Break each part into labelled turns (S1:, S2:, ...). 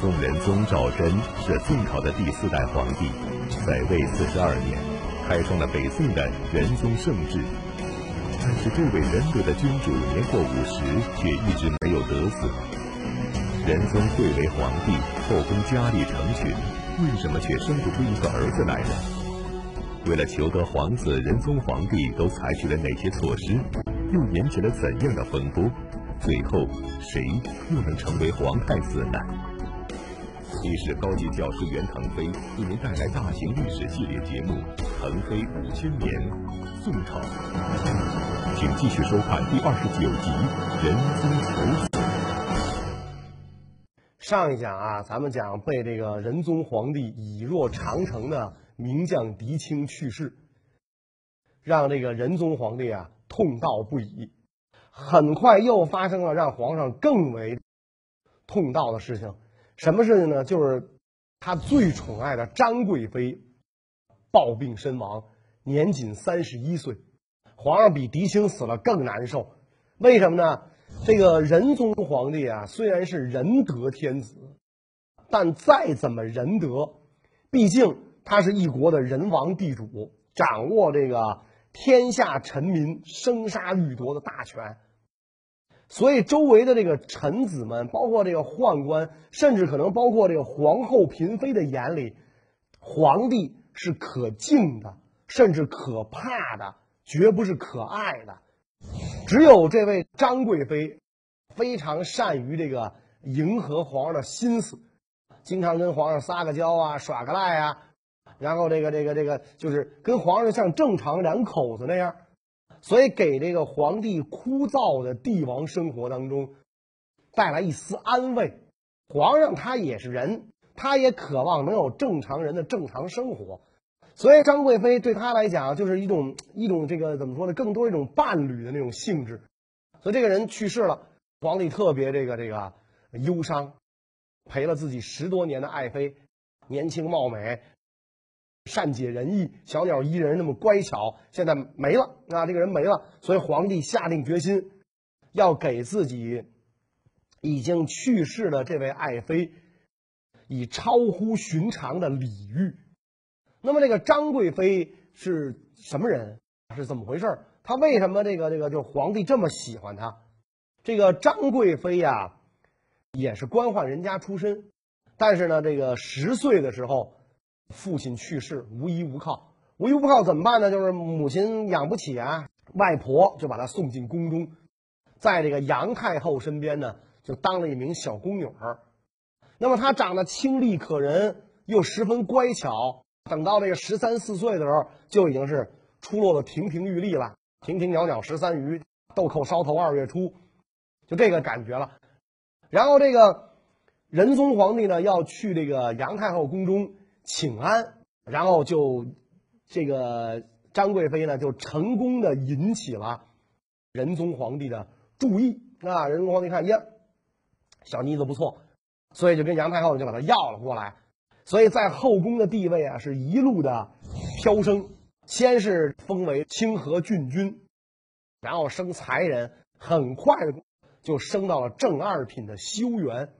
S1: 宋仁宗赵祯是宋朝的第四代皇帝，在位四十二年，开创了北宋的仁宗盛治。但是这位仁德的君主年过五十，却一直没有得子。仁宗贵为皇帝，后宫佳丽成群，为什么却生不出一个儿子来呢？为了求得皇子，仁宗皇帝都采取了哪些措施？又引起了怎样的风波？最后，谁又能成为皇太子呢？历史高级教师袁腾飞为您带来大型历史系列节目《腾飞五千年·宋朝》，请继续收看第二十九集《仁宗求子》。
S2: 上一讲啊，咱们讲被这个仁宗皇帝以若长城的名将狄青去世，让这个仁宗皇帝啊痛悼不已。很快又发生了让皇上更为痛悼的事情，什么事情呢？就是他最宠爱的张贵妃暴病身亡，年仅三十一岁。皇上比狄青死了更难受，为什么呢？这个仁宗皇帝啊，虽然是仁德天子，但再怎么仁德，毕竟他是一国的人王地主，掌握这个天下臣民生杀予夺的大权。所以，周围的这个臣子们，包括这个宦官，甚至可能包括这个皇后、嫔妃的眼里，皇帝是可敬的，甚至可怕的，绝不是可爱的。只有这位张贵妃，非常善于这个迎合皇上的心思，经常跟皇上撒个娇啊，耍个赖啊，然后这个这个这个，就是跟皇上像正常两口子那样。所以，给这个皇帝枯燥的帝王生活当中带来一丝安慰。皇上他也是人，他也渴望能有正常人的正常生活。所以，张贵妃对他来讲就是一种一种这个怎么说呢？更多一种伴侣的那种性质。所以，这个人去世了，皇帝特别这个这个忧伤，陪了自己十多年的爱妃，年轻貌美。善解人意，小鸟依人，那么乖巧，现在没了啊！这个人没了，所以皇帝下定决心，要给自己已经去世的这位爱妃以超乎寻常的礼遇。那么，这个张贵妃是什么人？是怎么回事？她为什么这个这个就皇帝这么喜欢她？这个张贵妃呀，也是官宦人家出身，但是呢，这个十岁的时候。父亲去世，无依无靠，无依无靠怎么办呢？就是母亲养不起啊，外婆就把她送进宫中，在这个杨太后身边呢，就当了一名小宫女儿。那么她长得清丽可人，又十分乖巧。等到这个十三四岁的时候，就已经是出落的亭亭玉立了，亭亭袅袅十三余，豆蔻梢头二月初，就这个感觉了。然后这个仁宗皇帝呢，要去这个杨太后宫中。请安，然后就这个张贵妃呢，就成功的引起了仁宗皇帝的注意啊。仁宗皇帝看呀，小妮子不错，所以就跟杨太后就把她要了过来。所以在后宫的地位啊，是一路的飘升。先是封为清河郡君，然后升才人，很快的就升到了正二品的修员。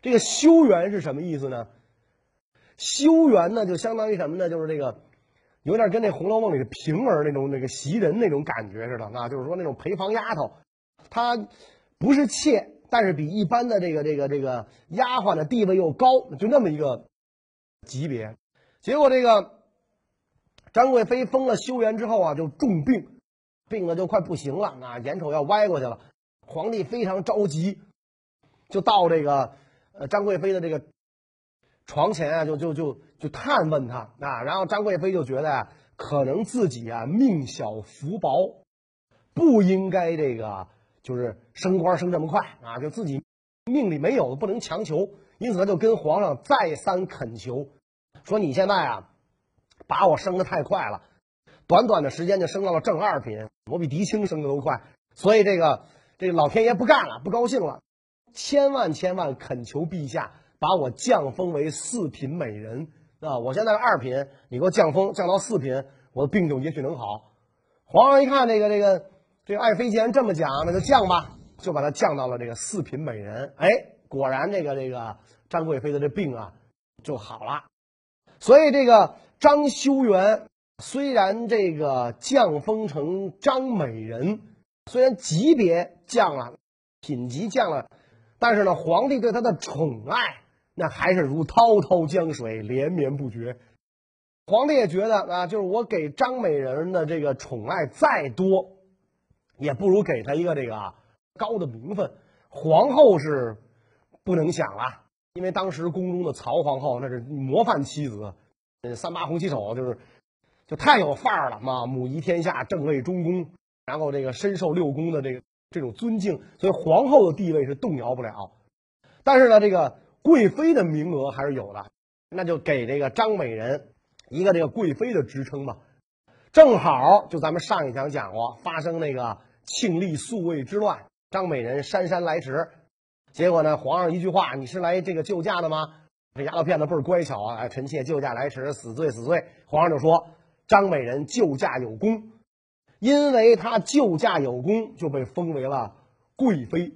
S2: 这个修员是什么意思呢？修园呢，就相当于什么呢？就是这个，有点跟那《红楼梦》里的平儿那种那个袭人那种感觉似的啊。就是说那种陪房丫头，她不是妾，但是比一般的这个这个这个丫鬟的地位又高，就那么一个级别。结果这个张贵妃封了修园之后啊，就重病，病的就快不行了啊，眼瞅要歪过去了。皇帝非常着急，就到这个呃张贵妃的这个。床前啊，就就就就探问他啊，然后张贵妃就觉得呀，可能自己啊命小福薄，不应该这个就是升官升这么快啊，就自己命里没有不能强求，因此他就跟皇上再三恳求，说你现在啊把我升的太快了，短短的时间就升到了正二品，我比狄青升的都快，所以这个这个老天爷不干了，不高兴了，千万千万恳求陛下。把我降封为四品美人啊！我现在是二品，你给我降封降到四品，我的病就也许能好。皇上一看这个这个这个爱妃既然这么讲，那就降吧，就把她降到了这个四品美人。哎，果然这个这个张贵妃的这病啊就好了。所以这个张修元虽然这个降封成张美人，虽然级别降了，品级降了，但是呢，皇帝对他的宠爱那还是如滔滔江水，连绵不绝。皇帝也觉得啊，就是我给张美人的这个宠爱再多，也不如给她一个这个高的名分。皇后是不能想了，因为当时宫中的曹皇后那是模范妻子，三八红旗手就是就太有范儿了嘛，母仪天下，正位中宫，然后这个深受六宫的这个这种尊敬，所以皇后的地位是动摇不了。但是呢，这个贵妃的名额还是有的，那就给这个张美人。一个这个贵妃的职称吧，正好就咱们上一讲讲过，发生那个庆历宿卫之乱，张美人姗姗来迟，结果呢，皇上一句话，你是来这个救驾的吗？这丫头片子倍儿乖巧啊！臣妾救驾来迟，死罪死罪。皇上就说张美人救驾有功，因为她救驾有功，就被封为了贵妃。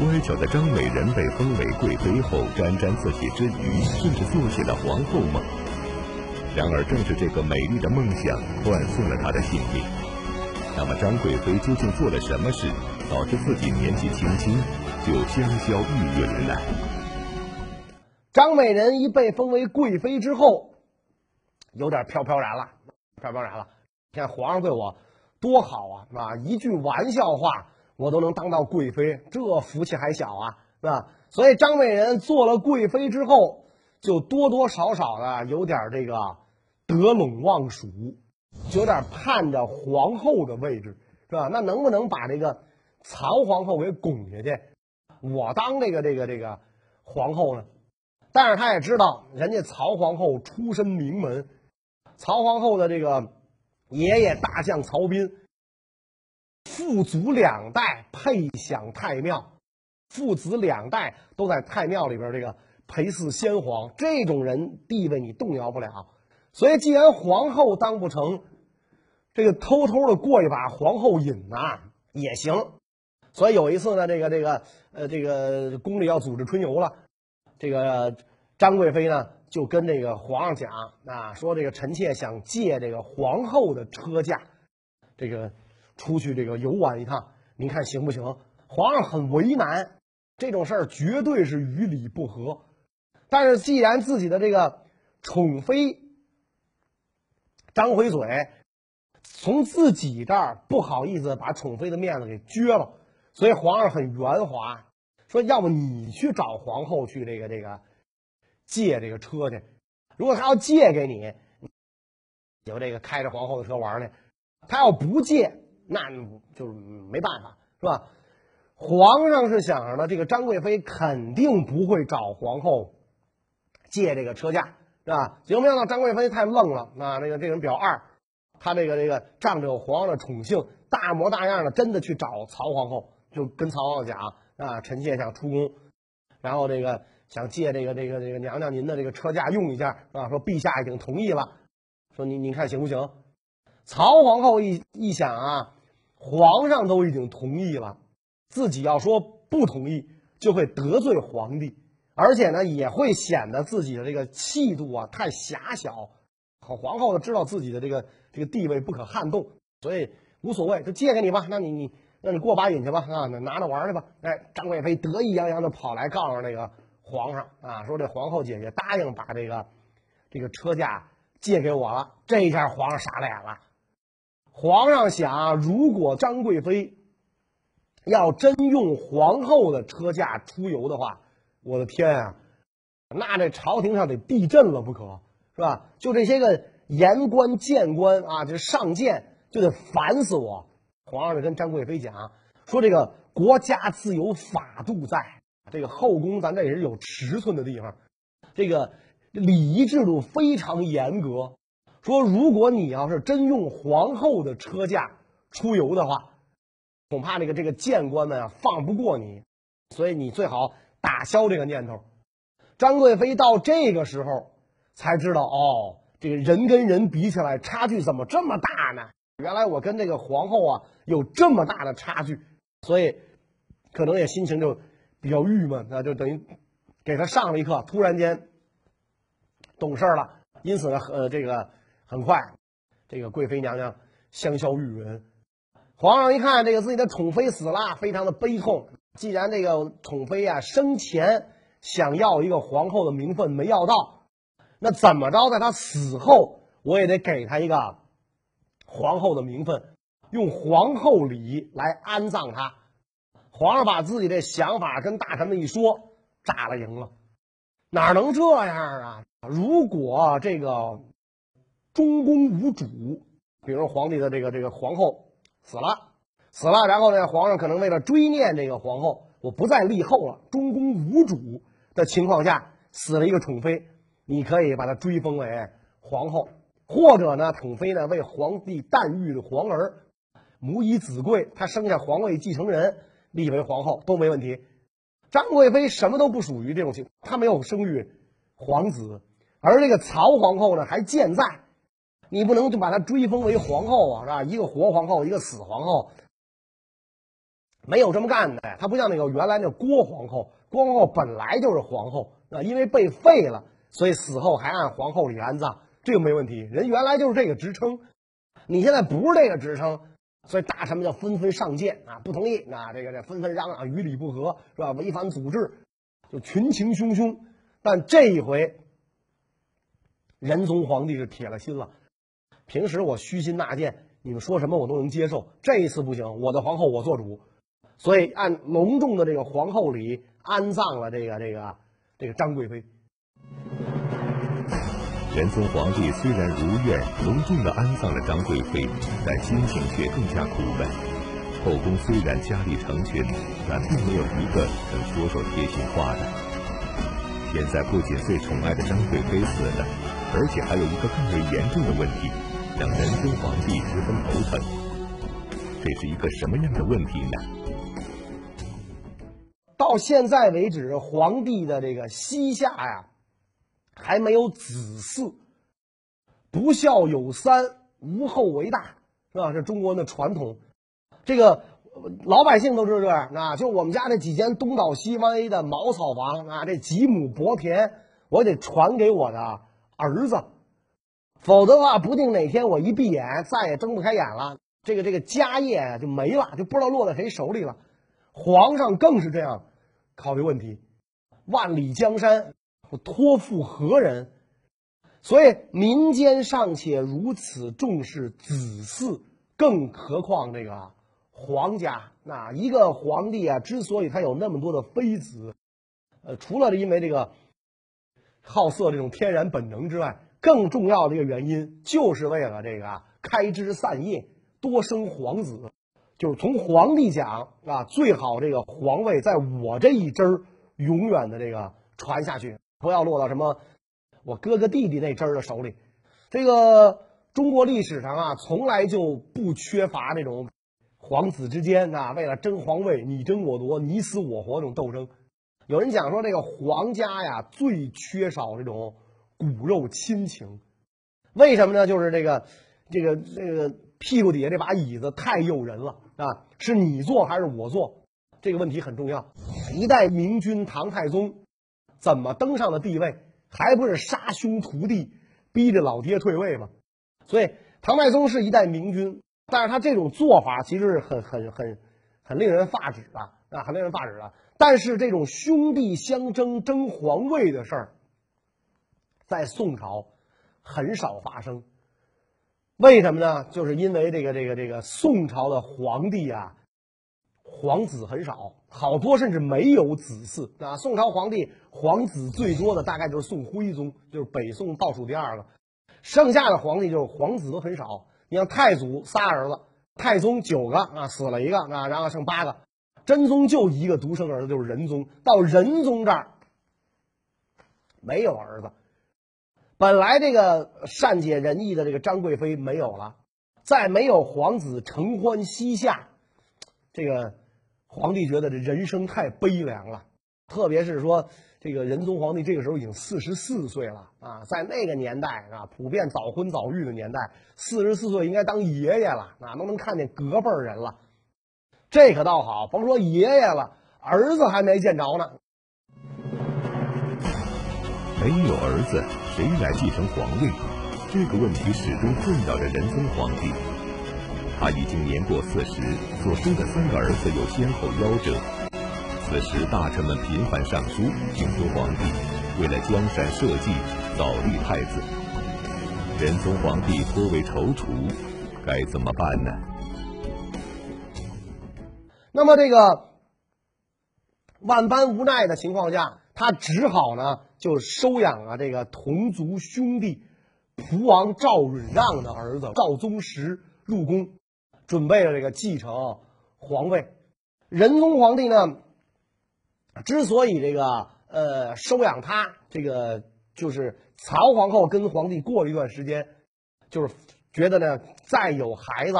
S1: 乖巧的张美人被封为贵妃后，沾沾自喜之余，甚至做起了皇后梦。然而，正是这个美丽的梦想断送了她的性命。那么，张贵妃究竟做了什么事，导致自己年纪轻轻就香消玉殒了呢？
S2: 张美人一被封为贵妃之后，有点飘飘然了，飘飘然了。你看皇上对我多好啊，是吧？一句玩笑话。我都能当到贵妃，这福气还小啊，是吧？所以张美人做了贵妃之后，就多多少少的有点这个得陇望蜀，就有点盼着皇后的位置，是吧？那能不能把这个曹皇后给拱下去，我当这个这个这个皇后呢？但是他也知道，人家曹皇后出身名门，曹皇后的这个爷爷大将曹彬。父祖两代配享太庙，父子两代都在太庙里边这个陪祀先皇，这种人地位你动摇不了。所以，既然皇后当不成，这个偷偷的过一把皇后瘾呐也行。所以有一次呢，这个这个呃，这个宫里要组织春游了，这个张贵妃呢就跟这个皇上讲啊，说这个臣妾想借这个皇后的车驾，这个。出去这个游玩一趟，您看行不行？皇上很为难，这种事儿绝对是与理不合。但是既然自己的这个宠妃张回嘴，从自己这儿不好意思把宠妃的面子给撅了，所以皇上很圆滑，说要不你去找皇后去这个这个借这个车去。如果他要借给你，有这个开着皇后的车玩去；他要不借。那就是没办法，是吧？皇上是想着呢，这个张贵妃肯定不会找皇后借这个车驾，是吧？结果没想到张贵妃太愣了，那那个这个人比较二，他这个这个仗着皇上的宠幸，大模大样的真的去找曹皇后，就跟曹皇后讲啊，臣妾想出宫，然后这个想借这个这个这个娘娘您的这个车驾用一下，啊，说陛下已经同意了，说您您看行不行？曹皇后一一想啊。皇上都已经同意了，自己要说不同意，就会得罪皇帝，而且呢，也会显得自己的这个气度啊太狭小。好，皇后呢知道自己的这个这个地位不可撼动，所以无所谓，就借给你吧。那你你那你过把瘾去吧，啊，那拿着玩去吧。哎，张贵妃得意洋洋的跑来告诉那个皇上啊，说这皇后姐姐答应把这个这个车驾借给我了。这一下皇上傻了眼了。皇上想，如果张贵妃要真用皇后的车驾出游的话，我的天啊，那这朝廷上得地震了不可，是吧？就这些个言官谏官啊，这上谏就得烦死我。皇上就跟张贵妃讲说：“这个国家自有法度在，这个后宫咱这也是有尺寸的地方，这个礼仪制度非常严格。”说，如果你要是真用皇后的车驾出游的话，恐怕这个这个谏官们啊放不过你，所以你最好打消这个念头。张贵妃到这个时候才知道，哦，这个人跟人比起来差距怎么这么大呢？原来我跟这个皇后啊有这么大的差距，所以可能也心情就比较郁闷，那就等于给他上了一课，突然间懂事了。因此呢，呃，这个很快，这个贵妃娘娘香消玉殒。皇上一看这个自己的宠妃死了，非常的悲痛。既然这个宠妃啊生前想要一个皇后的名分没要到，那怎么着，在她死后我也得给她一个皇后的名分，用皇后礼来安葬她。皇上把自己的想法跟大臣们一说，炸了营了。哪能这样啊？如果这个中宫无主，比如皇帝的这个这个皇后死了，死了，然后呢，皇上可能为了追念这个皇后，我不再立后了。中宫无主。的情况下，死了一个宠妃，你可以把她追封为皇后，或者呢，宠妃呢为皇帝诞育皇儿，母以子贵，她生下皇位继承人，立为皇后都没问题。张贵妃什么都不属于这种情，她没有生育皇子，而这个曹皇后呢还健在，你不能就把她追封为皇后啊，是吧？一个活皇后，一个死皇后，没有这么干的。她不像那个原来那郭皇后，郭皇后本来就是皇后啊，因为被废了，所以死后还按皇后礼安葬，这个没问题。人原来就是这个职称，你现在不是这个职称。所以大臣们就纷纷上谏啊，不同意啊，这个这纷纷嚷嚷，与理不合是吧？违反祖制，就群情汹汹。但这一回，仁宗皇帝是铁了心了。平时我虚心纳谏，你们说什么我都能接受。这一次不行，我的皇后我做主，所以按隆重的这个皇后礼安葬了这个这个这个张贵妃。
S1: 仁宗皇帝虽然如愿隆重的安葬了张贵妃，但心情却更加苦闷。后宫虽然佳丽成群，但并没有一个能说说贴心话的。现在不仅最宠爱的张贵妃死了，而且还有一个更为严重的问题，让仁宗皇帝十分头疼。这是一个什么样的问题呢？
S2: 到现在为止，皇帝的这个膝下呀。还没有子嗣，不孝有三，无后为大，是吧？这中国的传统。这个老百姓都是这样啊。就我们家这几间东倒西歪的茅草房啊，这几亩薄田，我得传给我的儿子，否则的话，不定哪天我一闭眼再也睁不开眼了，这个这个家业就没了，就不知道落在谁手里了。皇上更是这样考虑问题，万里江山。我托付何人？所以民间尚且如此重视子嗣，更何况这个皇家？那一个皇帝啊，之所以他有那么多的妃子，呃，除了因为这个好色这种天然本能之外，更重要的一个原因，就是为了这个啊开枝散叶，多生皇子。就是从皇帝讲啊，最好这个皇位在我这一支儿永远的这个传下去。不要落到什么我哥哥弟弟那支儿的手里。这个中国历史上啊，从来就不缺乏这种皇子之间啊，为了争皇位你争我夺、你死我活这种斗争。有人讲说，这个皇家呀，最缺少这种骨肉亲情。为什么呢？就是这个这个这个屁股底下这把椅子太诱人了啊！是你坐还是我坐？这个问题很重要。一代明君唐太宗。怎么登上了帝位？还不是杀兄屠弟，逼着老爹退位吗？所以唐太宗是一代明君，但是他这种做法其实是很很很很令人发指的啊，很令人发指的。但是这种兄弟相争争皇位的事儿，在宋朝很少发生。为什么呢？就是因为这个这个这个宋朝的皇帝啊。皇子很少，好多甚至没有子嗣啊。宋朝皇帝皇子最多的大概就是宋徽宗，就是北宋倒数第二个。剩下的皇帝就是皇子都很少。你像太祖仨儿子，太宗九个啊，死了一个啊，然后剩八个。真宗就一个独生儿子，就是仁宗。到仁宗这儿没有儿子。本来这个善解人意的这个张贵妃没有了，再没有皇子承欢膝下，这个。皇帝觉得这人生太悲凉了，特别是说这个仁宗皇帝这个时候已经四十四岁了啊，在那个年代啊，普遍早婚早育的年代，四十四岁应该当爷爷了啊，都能看见隔辈人了。这可倒好，甭说爷爷了，儿子还没见着呢。
S1: 没有儿子，谁来继承皇位？这个问题始终困扰着仁宗皇帝。他已经年过四十，所生的三个儿子又先后夭折。此时大臣们频繁上书请求皇帝为了江山社稷，早立太子。仁宗皇帝颇为踌躇，该怎么办呢？
S2: 那么这个万般无奈的情况下，他只好呢就收养了这个同族兄弟蒲王赵允让的儿子赵宗实入宫，准备了这个继承皇位。仁宗皇帝呢，之所以这个呃收养他，这个就是曹皇后跟皇帝过了一段时间，就是觉得呢再有孩子，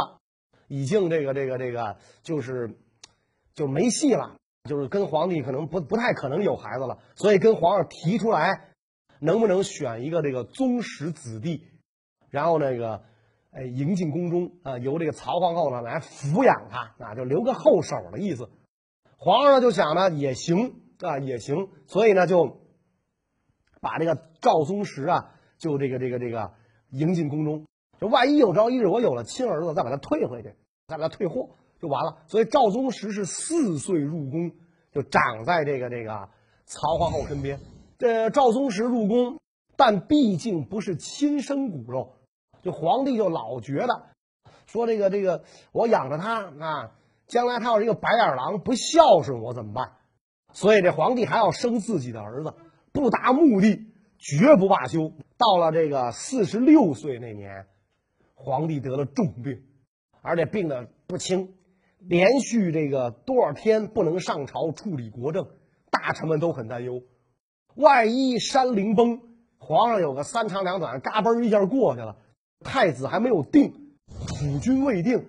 S2: 已经这个这个这个就是就没戏了。就是跟皇帝可能不不太可能有孩子了，所以跟皇上提出来，能不能选一个这个宗室子弟，然后那个，哎，迎进宫中啊，由这个曹皇后呢来抚养他啊，就留个后手的意思。皇上呢就想呢也行啊也行，所以呢就把这个赵宗实啊就这个这个这个迎进宫中，就万一有朝一日我有了亲儿子，再把他退回去，再把他退货。就完了，所以赵宗实是四岁入宫，就长在这个这个曹皇后身边。这赵宗实入宫，但毕竟不是亲生骨肉，就皇帝就老觉得说这个这个我养着他啊，将来他要是一个白眼狼，不孝顺我怎么办？所以这皇帝还要生自己的儿子，不达目的绝不罢休。到了这个四十六岁那年，皇帝得了重病，而且病的不轻。连续这个多少天不能上朝处理国政，大臣们都很担忧。万一山陵崩，皇上有个三长两短，嘎嘣一下过去了，太子还没有定，储君未定，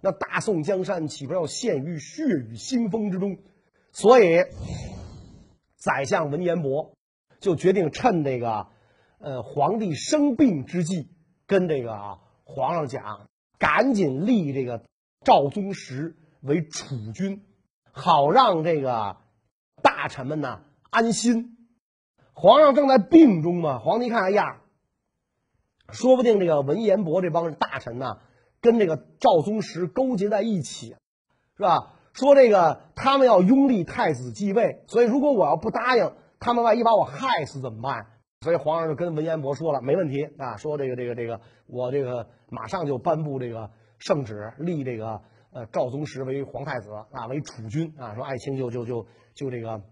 S2: 那大宋江山岂不要陷于血雨腥风之中？所以，宰相文彦博就决定趁这个呃皇帝生病之际，跟这个皇上讲，赶紧立这个。赵宗实为储君，好让这个大臣们呢安心。皇上正在病中嘛，皇帝一看，哎呀，说不定这个文彦博这帮大臣呢，跟这个赵宗实勾结在一起，是吧？说这个他们要拥立太子继位，所以如果我要不答应，他们万一把我害死怎么办？所以皇上就跟文彦博说了，没问题啊，说这个这个这个，我这个马上就颁布这个。圣旨立这个呃赵宗实为皇太子啊，为储君啊，说爱卿就就就就这个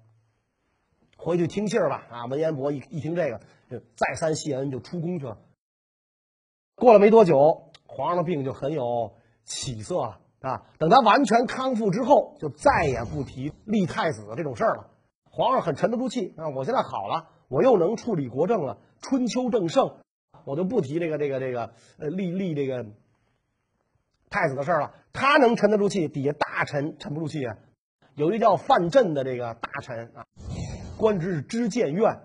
S2: 回去听信儿吧啊。文彦博一一听这个，就再三谢恩，就出宫去了。过了没多久，皇上的病就很有起色了啊。等他完全康复之后，就再也不提立太子这种事儿了。皇上很沉得住气啊，我现在好了，我又能处理国政了，春秋正盛，我就不提这个这个这个呃立立这个。太子的事儿了，他能沉得住气，底下大臣沉不住气啊。有一叫范镇的这个大臣啊，官职是知谏院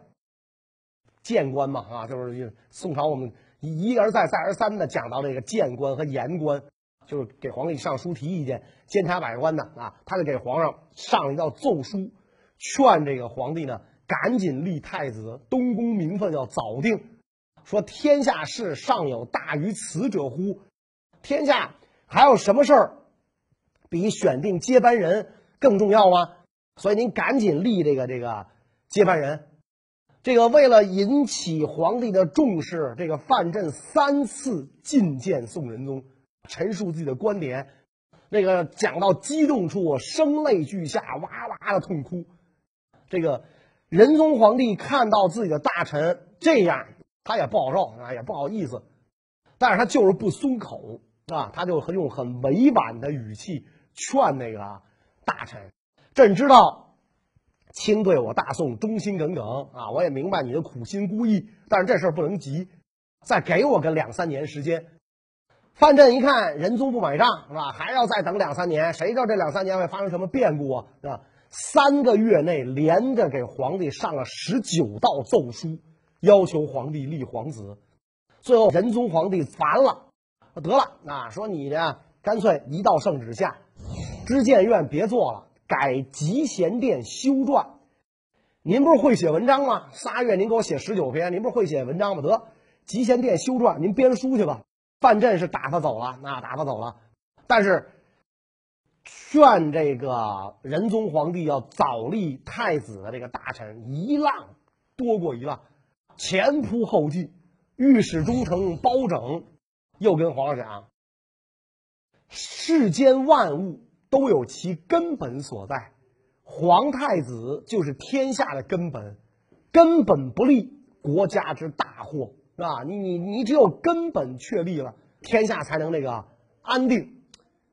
S2: 谏官嘛啊，就是宋朝我们一而再再而三的讲到这个谏官和言官，就是给皇帝上书提意见、监察百官的啊。他就给皇上上了一道奏书，劝这个皇帝呢赶紧立太子，东宫名分要早定，说天下事尚有大于此者乎？天下。还有什么事儿比选定接班人更重要吗？所以您赶紧立这个这个接班人。这个为了引起皇帝的重视，这个范镇三次觐见宋仁宗，陈述自己的观点。那个讲到激动处，声泪俱下，哇哇的痛哭。这个仁宗皇帝看到自己的大臣这样，他也不好受啊，也不好意思，但是他就是不松口。啊，他就用很委婉的语气劝那个大臣：“朕知道卿对我大宋忠心耿耿啊，我也明白你的苦心孤诣，但是这事儿不能急，再给我个两三年时间。”范镇一看仁宗不买账，是吧？还要再等两三年，谁知道这两三年会发生什么变故啊？是吧？三个月内连着给皇帝上了十九道奏书，要求皇帝立皇子。最后仁宗皇帝烦了。得了，那，说你呢，干脆一道圣旨下，知谏院别做了，改集贤殿修撰。您不是会写文章吗？仨月您给我写十九篇，您不是会写文章吗？得，集贤殿修撰，您编书去吧。范镇是打发走了，那打发走了，但是劝这个仁宗皇帝要早立太子的这个大臣一浪多过一浪，前仆后继。御史中丞包拯又跟皇上讲：世间万物都有其根本所在。皇太子就是天下的根本，根本不立，国家之大祸，是吧？你你你只有根本确立了，天下才能那个安定。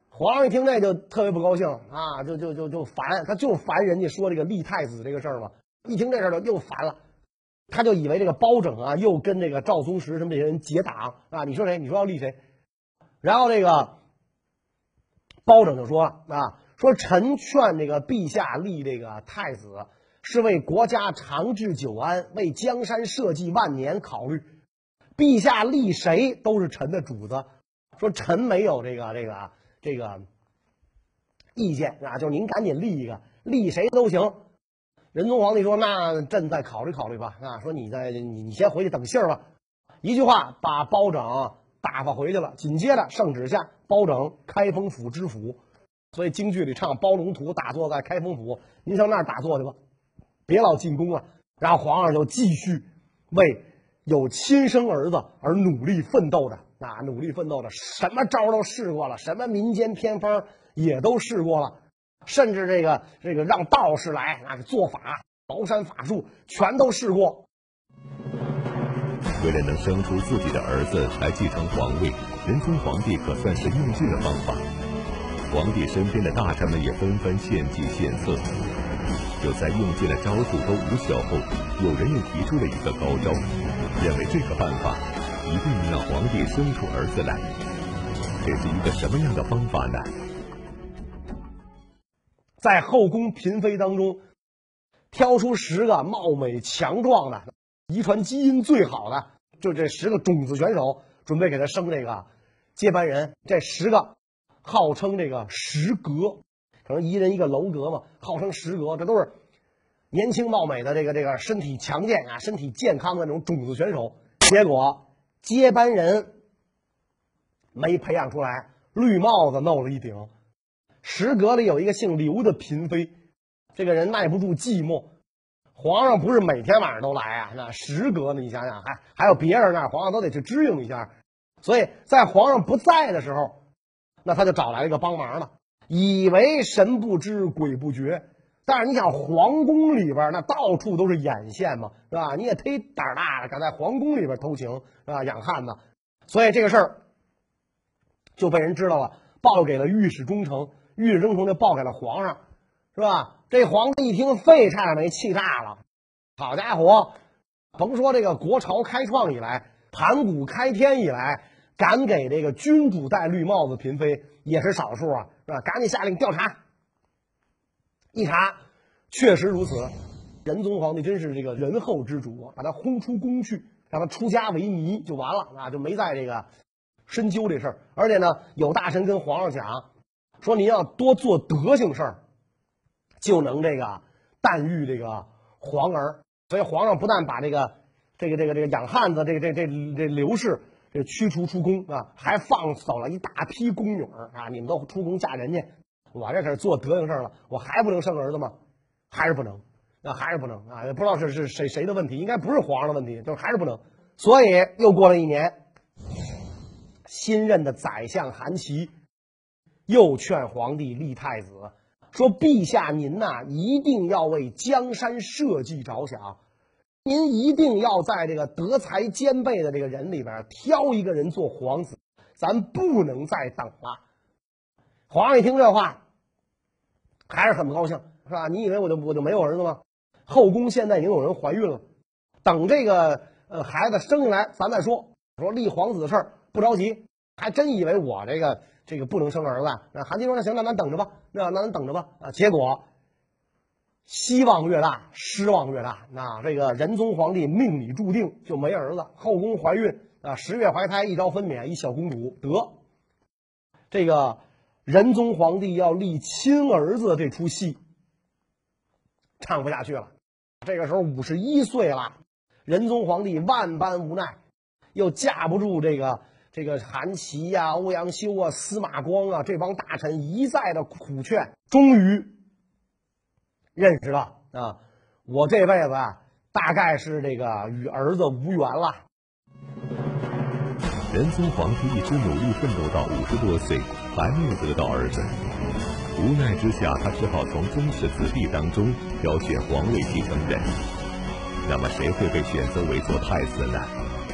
S2: 皇上一听这就特别不高兴啊，就就就就烦，他就烦人家说这个立太子这个事儿嘛。一听这事儿就又烦了，他就以为这个包拯啊又跟这个赵宗实什么这些人结党啊。你说谁？你说要立谁？然后这个包拯就说啊。说臣劝这个陛下立这个太子，是为国家长治久安，为江山社稷万年考虑。陛下立谁都是臣的主子。说臣没有这个这个这个意见啊，就您赶紧立一个，立谁都行。仁宗皇帝说：“那朕再考虑考虑吧。”啊，说你再你你先回去等信儿吧。一句话把包拯打发回去了。紧接着圣旨下，包拯开封府知府。所以京剧里唱包龙图打坐在开封府，您上那儿打坐去吧，别老进宫了。然后皇上就继续为有亲生儿子而努力奋斗着啊，努力奋斗着，什么招都试过了，什么民间偏方也都试过了，甚至这个这个让道士来啊做法，茅山法术全都试过。
S1: 为了能生出自己的儿子来继承皇位，仁宗皇帝可算是用尽了方法。皇帝身边的大臣们也纷纷献计献策，就在用尽了招数都无效后，有人又提出了一个高招，认为这个办法一定能让皇帝生出儿子来。这是一个什么样的方法呢？
S2: 在后宫嫔妃当中，挑出十个貌美强壮的、遗传基因最好的，就这十个种子选手，准备给他生这个接班人。这十个。号称这个十阁，可能一人一个楼阁嘛，号称十阁，这都是年轻貌美的这个这个身体强健啊、身体健康的那种种子选手。结果接班人没培养出来，绿帽子弄了一顶。十阁里有一个姓刘的嫔妃，这个人耐不住寂寞。皇上不是每天晚上都来啊，那十阁呢？你想想，还还有别人那，皇上都得去支应一下。所以在皇上不在的时候。那他就找来了一个帮忙的，以为神不知鬼不觉，但是你想皇宫里边那到处都是眼线嘛，是吧？你也忒胆大了，敢在皇宫里边偷情，是吧？养汉子，所以这个事儿就被人知道了，报给了御史中丞，御史中丞就报给了皇上，是吧？这皇帝一听，肺差点没气炸了。好家伙，甭说这个国朝开创以来，盘古开天以来。敢给这个君主戴绿帽子嫔妃也是少数啊，是吧？赶紧下令调查。一查，确实如此。仁宗皇帝真是这个仁厚之主，把他轰出宫去，让他出家为尼就完了啊，就没在这个深究这事儿。而且呢，有大臣跟皇上讲说：“您要多做德行事儿，就能这个诞育这个皇儿。”所以皇上不但把这个这个这个这个养汉子这个这这这刘氏。这驱逐出宫啊，还放走了一大批宫女啊！你们都出宫嫁人去，我这可是做德行事儿了，我还不能生儿子吗？还是不能？那还是不能啊！也不知道是是谁谁的问题，应该不是皇上的问题，就是还是不能。所以又过了一年，新任的宰相韩琦又劝皇帝立太子，说：“陛下您呐，一定要为江山社稷着想。”您一定要在这个德才兼备的这个人里边挑一个人做皇子，咱不能再等了。皇上一听这话，还是很不高兴，是吧？你以为我就我就没有儿子吗？后宫现在已经有人怀孕了，等这个呃孩子生下来，咱再说。说立皇子的事儿不着急，还真以为我这个这个不能生儿子。那韩琦说：“那行，那咱等着吧，那那咱等着吧。”啊，结果。希望越大，失望越大。那这个仁宗皇帝命里注定就没儿子，后宫怀孕啊，十月怀胎，一朝分娩，一小公主得。这个仁宗皇帝要立亲儿子这出戏唱不下去了。这个时候五十一岁了，仁宗皇帝万般无奈，又架不住这个这个韩琦呀、欧阳修啊、司马光啊这帮大臣一再的苦劝，终于认识到啊，我这辈子啊，大概是这个与儿子无缘了。
S1: 仁宗皇帝一直努力奋斗到五十多岁，还没有得到儿子。无奈之下，他只好从宗室子弟当中挑选皇位继承人。那么，谁会被选择为做太子呢？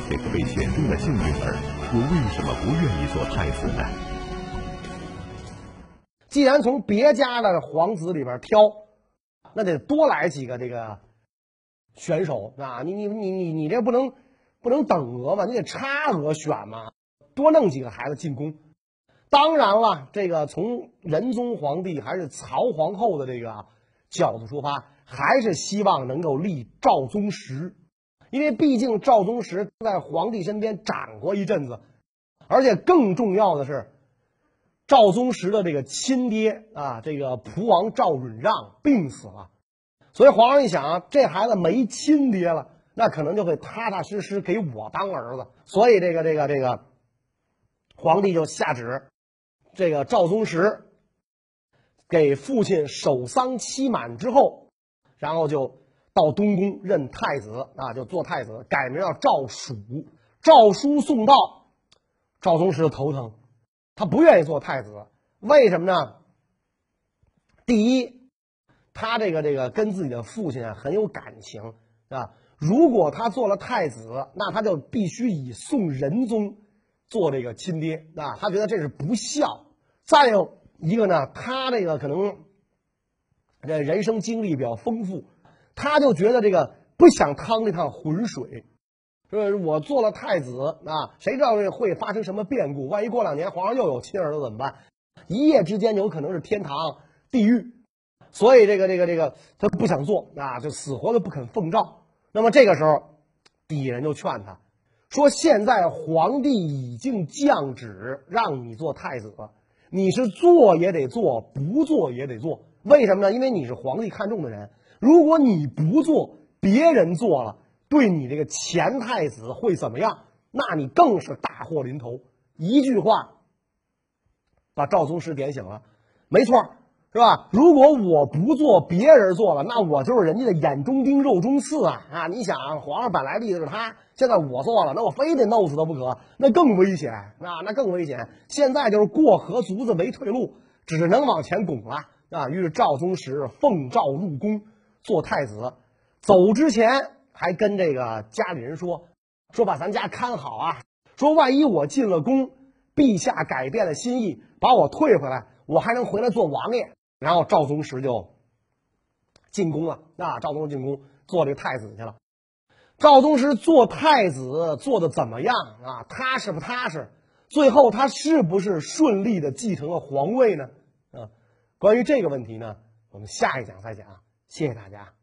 S1: 这个被选中的幸运儿，我为什么不愿意做太子呢？
S2: 既然从别家的皇子里边挑，那得多来几个这个选手啊！你你你你你这不能不能等额嘛？你得差额选嘛，多弄几个孩子进宫。当然了，这个从仁宗皇帝还是曹皇后的这个角度出发，还是希望能够立赵宗实，因为毕竟赵宗实在皇帝身边长过一阵子，而且更重要的是，赵宗实的这个亲爹啊，这个蒲王赵允让病死了，所以皇上一想，这孩子没亲爹了，那可能就会踏踏实实给我当儿子，所以这个这个这个皇帝就下旨。这个赵宗实给父亲守丧期满之后，然后就到东宫任太子啊，就做太子，改名叫赵曙。诏书送到，赵宗实头疼，他不愿意做太子，为什么呢？第一，他这个这个跟自己的父亲啊很有感情啊，如果他做了太子，那他就必须以宋仁宗。做这个亲爹啊，他觉得这是不孝。再有一个呢，他这个可能这人生经历比较丰富，他就觉得这个不想趟这趟浑水。说我做了太子啊，谁知道会发生什么变故？万一过两年皇上又有亲儿子怎么办？一夜之间有可能是天堂地狱。所以这个这个这个他不想做啊，就死活的不肯奉诏。那么这个时候，底下人就劝他。说现在皇帝已经降旨让你做太子了，你是做也得做，不做也得做。为什么呢？因为你是皇帝看中的人。如果你不做，别人做了，对你这个前太子会怎么样？那你更是大祸临头。一句话，把赵宗实点醒了。没错。是吧？如果我不做，别人做了，那我就是人家的眼中钉、肉中刺啊！啊，你想，皇上本来立的是他，现在我做了，那我非得弄死他不可，那更危险啊！那更危险。现在就是过河卒子没退路，只能往前拱了啊！于是赵宗实奉诏入宫做太子，走之前还跟这个家里人说：“说把咱家看好啊！说万一我进了宫，陛下改变了心意，把我退回来，我还能回来做王爷。”然后赵宗实就进宫了啊！赵宗实进宫做这个太子去了。赵宗实做太子做的怎么样啊？踏实不踏实？最后他是不是顺利的继承了皇位呢？啊，关于这个问题呢，我们下一讲再讲。谢谢大家。